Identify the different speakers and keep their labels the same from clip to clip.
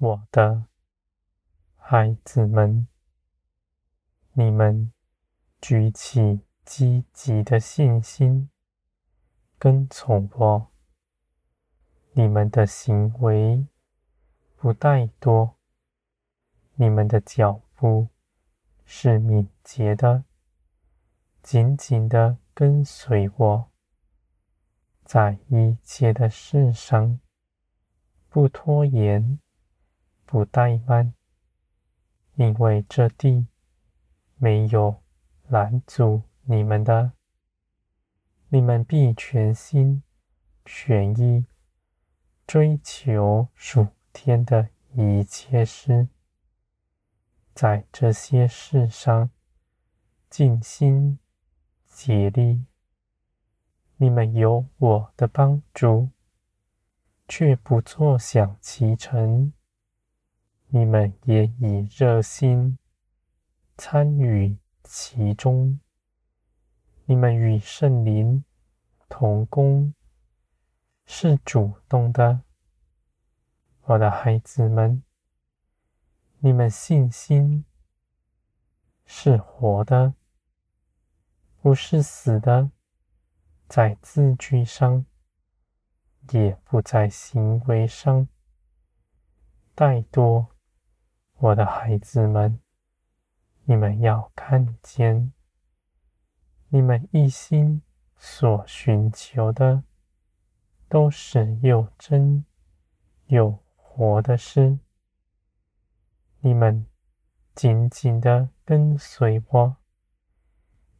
Speaker 1: 我的孩子们，你们举起积极的信心，跟从我。你们的行为不怠惰，你们的脚步是敏捷的，紧紧的跟随我。在一切的事上，不拖延，不怠慢，因为这地没有拦阻你们的。你们必全心全意追求属天的一切事，在这些事上尽心竭力。你们有我的帮助，却不坐享其成。你们也以热心参与其中。你们与圣灵同工，是主动的。我的孩子们，你们信心是活的，不是死的。在字句上，也不在行为上怠惰。我的孩子们，你们要看见，你们一心所寻求的，都是又真又活的事。你们紧紧的跟随我，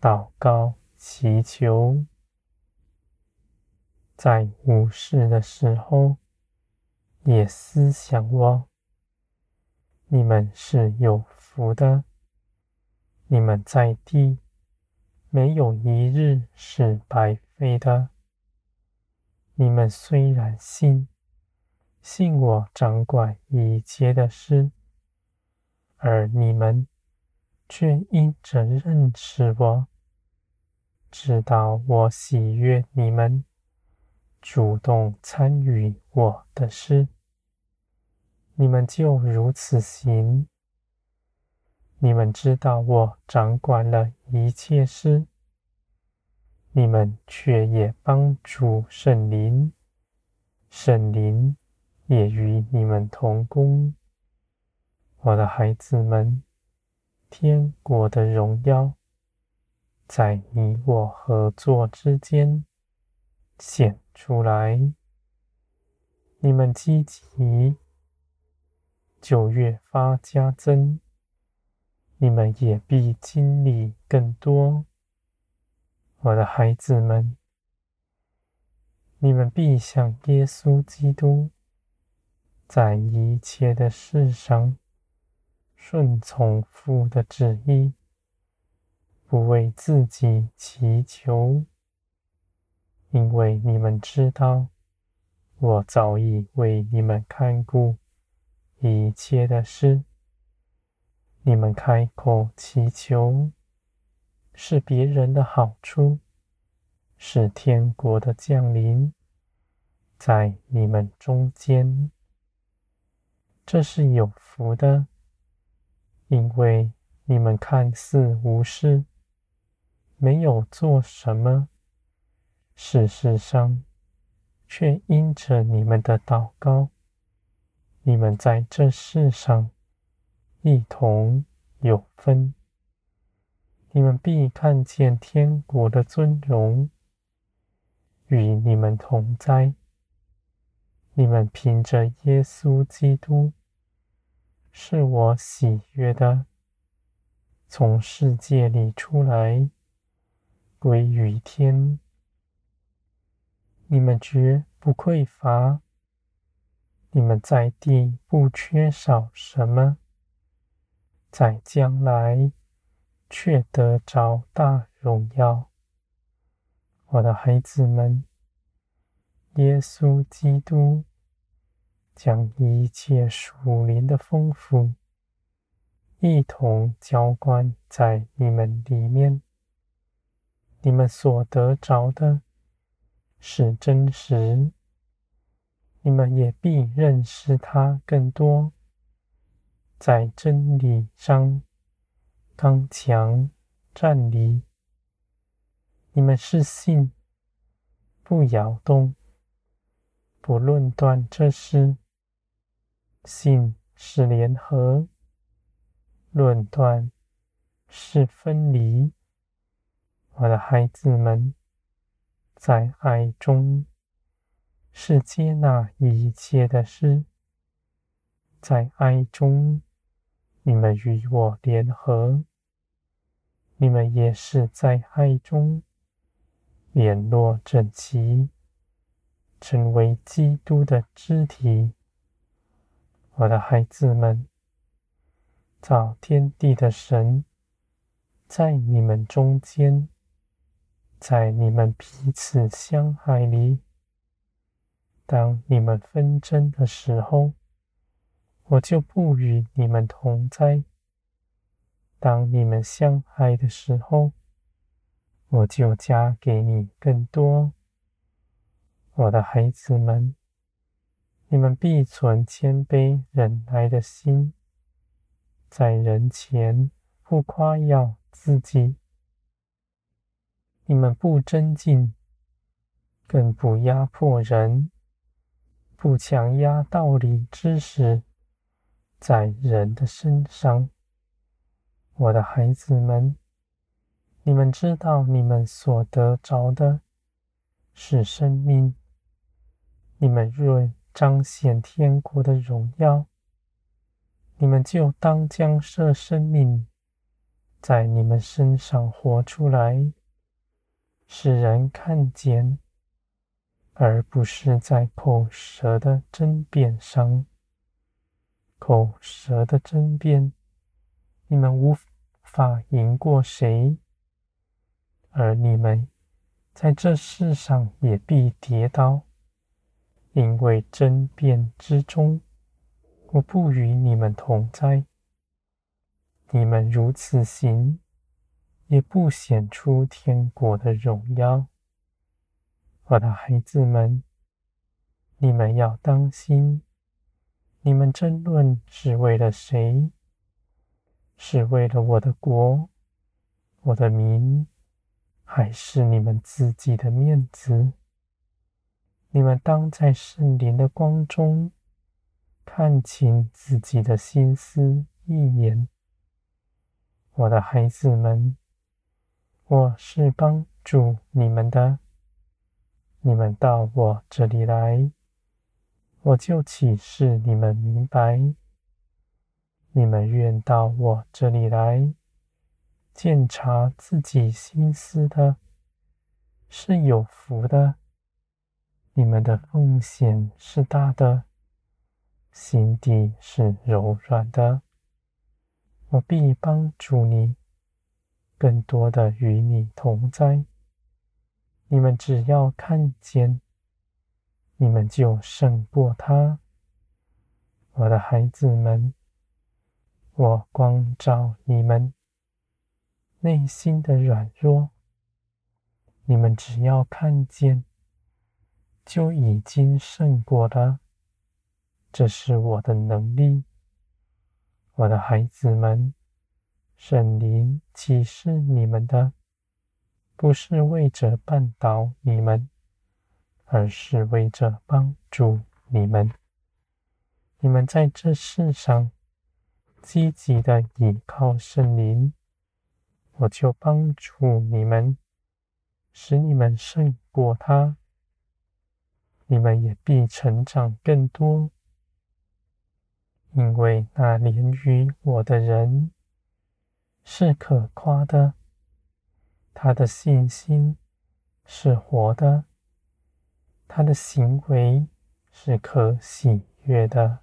Speaker 1: 祷告祈求。在无事的时候，也思想我。你们是有福的，你们在地没有一日是白费的。你们虽然信，信我掌管一切的事，而你们却因着认识我，知道我喜悦你们。主动参与我的事，你们就如此行。你们知道我掌管了一切事，你们却也帮助圣灵，圣灵也与你们同工。我的孩子们，天国的荣耀在你我合作之间显出来，你们积极，就越发加增，你们也必经历更多。我的孩子们，你们必像耶稣基督，在一切的事上顺从父的旨意，不为自己祈求。因为你们知道，我早已为你们看顾一切的事。你们开口祈求，是别人的好处，是天国的降临在你们中间。这是有福的，因为你们看似无事，没有做什么。事实上，却因着你们的祷告，你们在这世上一同有分。你们必看见天国的尊荣与你们同在。你们凭着耶稣基督，是我喜悦的，从世界里出来，归于天。你们绝不匮乏，你们在地不缺少什么，在将来却得着大荣耀。我的孩子们，耶稣基督将一切属灵的丰富一同浇灌在你们里面，你们所得着的。是真实，你们也必认识他更多，在真理上刚强站立。你们是信，不摇动，不论断这事；信是联合，论断是分离。我的孩子们，在爱中是接纳一切的事，在爱中。你们与我联合，你们也是在爱中联络整齐，成为基督的肢体。我的孩子们，造天地的神在你们中间，在你们彼此相爱里，当你们纷争的时候。我就不与你们同在。当你们相爱的时候，我就加给你更多。我的孩子们，你们必存谦卑忍耐的心，在人前不夸耀自己。你们不争竞，更不压迫人，不强压道理知识。在人的身上，我的孩子们，你们知道你们所得着的是生命。你们若彰显天国的荣耀，你们就当将这生命在你们身上活出来，使人看见，而不是在口舌的争辩上。口舌的争辩，你们无法赢过谁，而你们在这世上也必跌倒，因为争辩之中，我不与你们同在。你们如此行，也不显出天国的荣耀。我的孩子们，你们要当心。你们争论是为了谁？是为了我的国、我的民，还是你们自己的面子？你们当在圣灵的光中看清自己的心思意念。我的孩子们，我是帮助你们的，你们到我这里来。我就启示你们明白，你们愿到我这里来，鉴察自己心思的，是有福的。你们的奉献是大的，心地是柔软的。我必帮助你，更多的与你同在。你们只要看见。你们就胜过他，我的孩子们。我光照你们内心的软弱，你们只要看见，就已经胜过了。这是我的能力，我的孩子们。圣灵启示你们的，不是为着绊倒你们。而是为着帮助你们，你们在这世上积极的倚靠圣灵，我就帮助你们，使你们胜过他。你们也必成长更多，因为那连于我的人是可夸的，他的信心是活的。他的行为是可喜悦的。